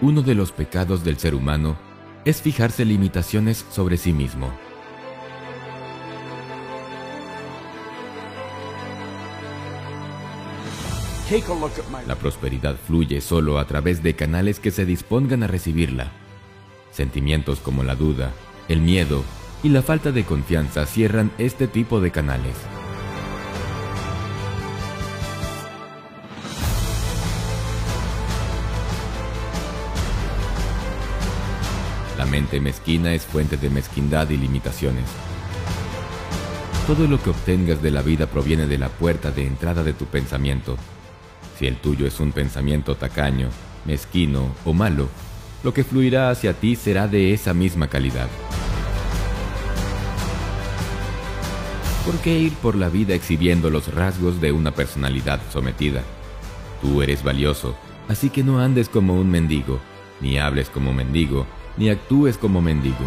Uno de los pecados del ser humano es fijarse limitaciones sobre sí mismo. La prosperidad fluye solo a través de canales que se dispongan a recibirla. Sentimientos como la duda, el miedo y la falta de confianza cierran este tipo de canales. Mente mezquina es fuente de mezquindad y limitaciones. Todo lo que obtengas de la vida proviene de la puerta de entrada de tu pensamiento. Si el tuyo es un pensamiento tacaño, mezquino o malo, lo que fluirá hacia ti será de esa misma calidad. ¿Por qué ir por la vida exhibiendo los rasgos de una personalidad sometida? Tú eres valioso, así que no andes como un mendigo, ni hables como mendigo, ni actúes como mendigo.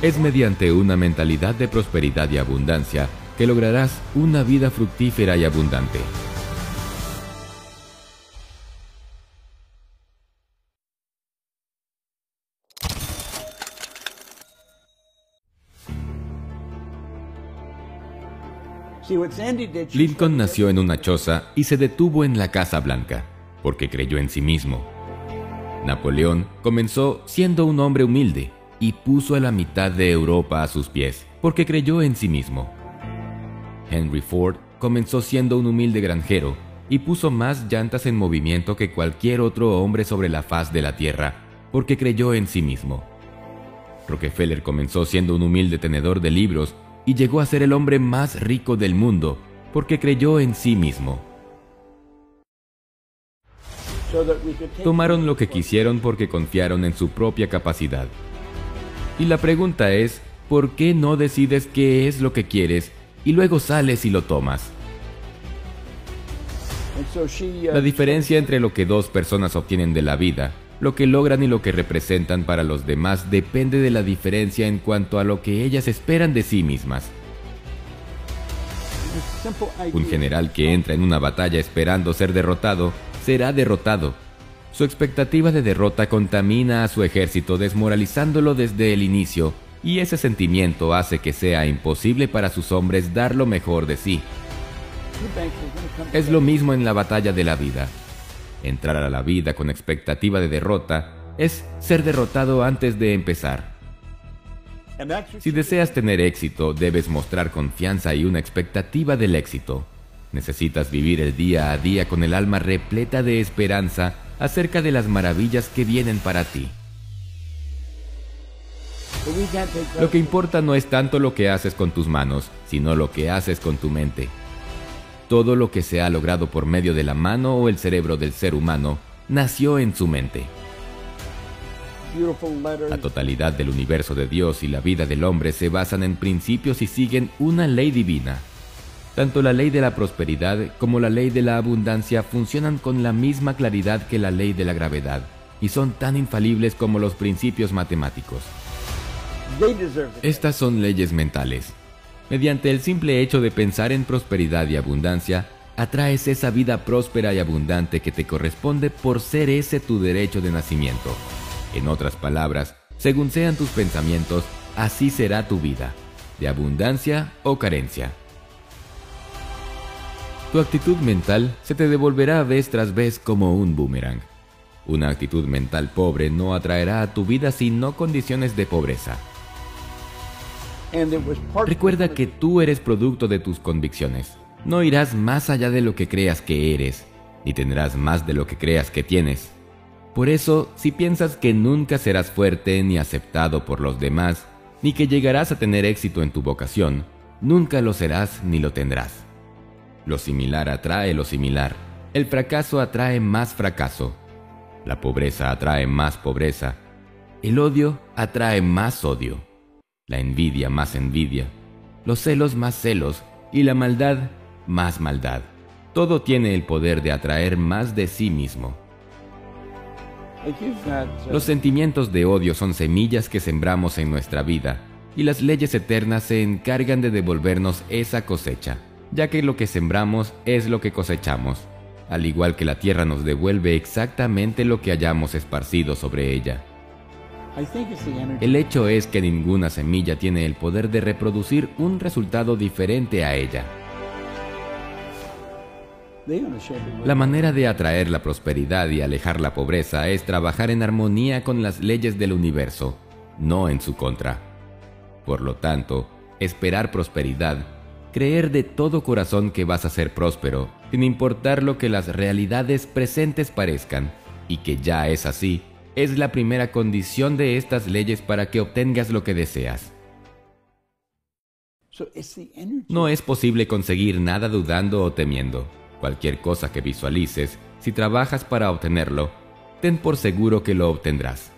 Es mediante una mentalidad de prosperidad y abundancia que lograrás una vida fructífera y abundante. Lincoln nació en una choza y se detuvo en la Casa Blanca, porque creyó en sí mismo. Napoleón comenzó siendo un hombre humilde y puso a la mitad de Europa a sus pies, porque creyó en sí mismo. Henry Ford comenzó siendo un humilde granjero y puso más llantas en movimiento que cualquier otro hombre sobre la faz de la tierra, porque creyó en sí mismo. Rockefeller comenzó siendo un humilde tenedor de libros y llegó a ser el hombre más rico del mundo, porque creyó en sí mismo. Tomaron lo que quisieron porque confiaron en su propia capacidad. Y la pregunta es, ¿por qué no decides qué es lo que quieres y luego sales y lo tomas? La diferencia entre lo que dos personas obtienen de la vida, lo que logran y lo que representan para los demás depende de la diferencia en cuanto a lo que ellas esperan de sí mismas. Un general que entra en una batalla esperando ser derrotado, será derrotado su expectativa de derrota contamina a su ejército desmoralizándolo desde el inicio, y ese sentimiento hace que sea imposible para sus hombres dar lo mejor de sí. Es lo mismo en la batalla de la vida. Entrar a la vida con expectativa de derrota es ser derrotado antes de empezar. Si deseas tener éxito, debes mostrar confianza y una expectativa del éxito. Necesitas vivir el día a día con el alma repleta de esperanza acerca de las maravillas que vienen para ti. Lo que importa no es tanto lo que haces con tus manos, sino lo que haces con tu mente. Todo lo que se ha logrado por medio de la mano o el cerebro del ser humano nació en su mente. La totalidad del universo de Dios y la vida del hombre se basan en principios y siguen una ley divina. Tanto la ley de la prosperidad como la ley de la abundancia funcionan con la misma claridad que la ley de la gravedad y son tan infalibles como los principios matemáticos. Estas son leyes mentales. Mediante el simple hecho de pensar en prosperidad y abundancia, atraes esa vida próspera y abundante que te corresponde por ser ese tu derecho de nacimiento. En otras palabras, según sean tus pensamientos, así será tu vida, de abundancia o carencia. Tu actitud mental se te devolverá vez tras vez como un boomerang. Una actitud mental pobre no atraerá a tu vida sino condiciones de pobreza. Recuerda que tú eres producto de tus convicciones. No irás más allá de lo que creas que eres, ni tendrás más de lo que creas que tienes. Por eso, si piensas que nunca serás fuerte ni aceptado por los demás, ni que llegarás a tener éxito en tu vocación, nunca lo serás ni lo tendrás. Lo similar atrae lo similar. El fracaso atrae más fracaso. La pobreza atrae más pobreza. El odio atrae más odio. La envidia más envidia. Los celos más celos. Y la maldad más maldad. Todo tiene el poder de atraer más de sí mismo. Los sentimientos de odio son semillas que sembramos en nuestra vida y las leyes eternas se encargan de devolvernos esa cosecha. ya que lo que sembramos es lo que cosechamos, al igual que la tierra nos devuelve exactamente lo que hayamos esparcido sobre ella. El hecho es que ninguna semilla tiene el poder de reproducir un resultado diferente a ella. La manera de atraer la prosperidad y alejar la pobreza es trabajar en armonía con las leyes del universo, no en su contra. Por lo tanto, esperar prosperidad, creer de todo corazón que vas a ser próspero, sin importar lo que las realidades presentes parezcan, y que ya es así, es la primera condición de estas leyes para que obtengas lo que deseas. No es posible conseguir nada dudando o temiendo. Cualquier cosa que visualices, si trabajas para obtenerlo, ten por seguro que lo obtendrás.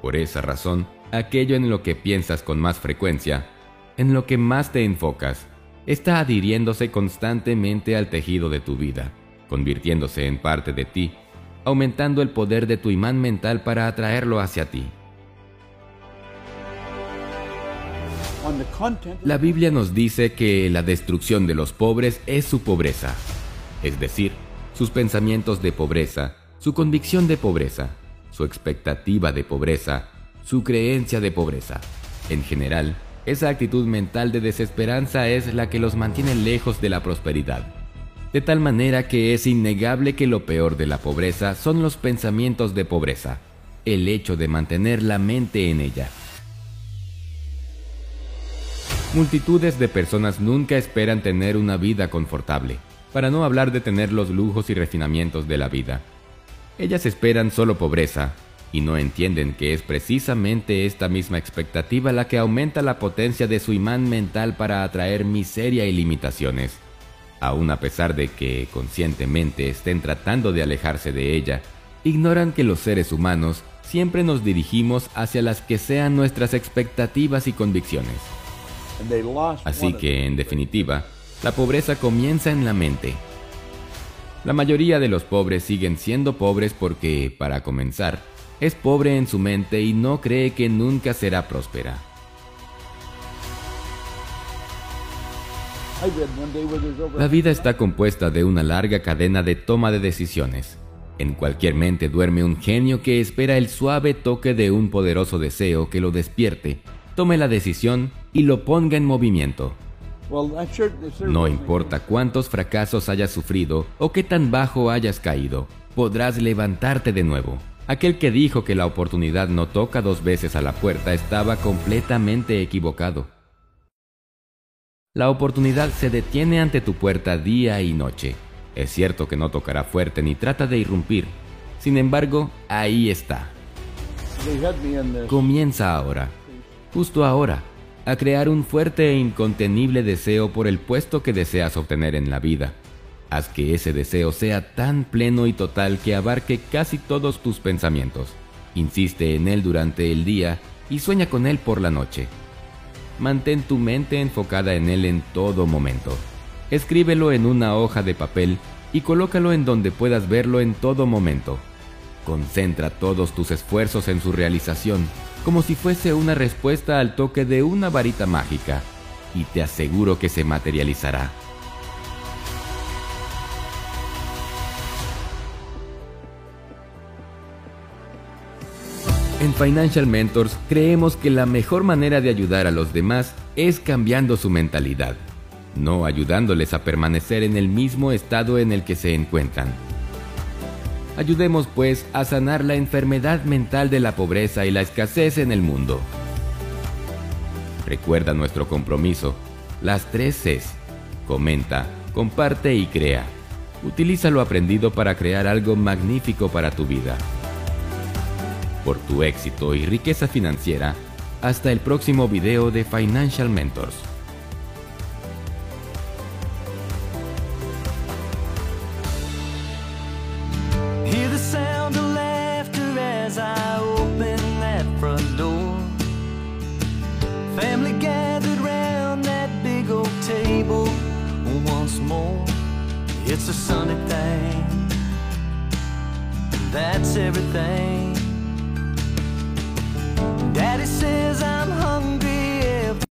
Por esa razón, aquello en lo que piensas con más frecuencia, en lo que más te enfocas, está adhiriéndose constantemente al tejido de tu vida, convirtiéndose en parte de ti, aumentando el poder de tu imán mental para atraerlo hacia ti. La Biblia nos dice que la destrucción de los pobres es su pobreza es decir, sus pensamientos de pobreza, su convicción de pobreza, su expectativa de pobreza, su creencia de pobreza. En general, esa actitud mental de desesperanza es la que los mantiene lejos de la prosperidad. De tal manera que es innegable que lo peor de la pobreza son los pensamientos de pobreza, el hecho de mantener la mente en ella. Multitudes de personas nunca esperan tener una vida confortable para no hablar de tener los lujos y refinamientos de la vida. Ellas esperan solo pobreza y no entienden que es precisamente esta misma expectativa la que aumenta la potencia de su imán mental para atraer miseria y limitaciones. Aun a pesar de que conscientemente estén tratando de alejarse de ella, ignoran que los seres humanos siempre nos dirigimos hacia las que sean nuestras expectativas y convicciones. Así que, en definitiva, la pobreza comienza en la mente. La mayoría de los pobres siguen siendo pobres porque, para comenzar, es pobre en su mente y no cree que nunca será próspera. La vida está compuesta de una larga cadena de toma de decisiones. En cualquier mente duerme un genio que espera el suave toque de un poderoso deseo que lo despierte, tome la decisión y lo ponga en movimiento. No importa cuántos fracasos hayas sufrido o qué tan bajo hayas caído, podrás levantarte de nuevo. Aquel que dijo que la oportunidad no toca dos veces a la puerta estaba completamente equivocado. La oportunidad se detiene ante tu puerta día y noche. Es cierto que no tocará fuerte ni trata de irrumpir. Sin embargo, ahí está. Comienza ahora. Justo ahora a crear un fuerte e incontenible deseo por el puesto que deseas obtener en la vida. Haz que ese deseo sea tan pleno y total que abarque casi todos tus pensamientos. Insiste en él durante el día y sueña con él por la noche. Mantén tu mente enfocada en él en todo momento. Escríbelo en una hoja de papel y colócalo en donde puedas verlo en todo momento. Concentra todos tus esfuerzos en su realización como si fuese una respuesta al toque de una varita mágica, y te aseguro que se materializará. En Financial Mentors creemos que la mejor manera de ayudar a los demás es cambiando su mentalidad, no ayudándoles a permanecer en el mismo estado en el que se encuentran. Ayudemos pues a sanar la enfermedad mental de la pobreza y la escasez en el mundo. Recuerda nuestro compromiso, las tres Cs. Comenta, comparte y crea. Utiliza lo aprendido para crear algo magnífico para tu vida. Por tu éxito y riqueza financiera, hasta el próximo video de Financial Mentors. It's a sunny thing. That's everything.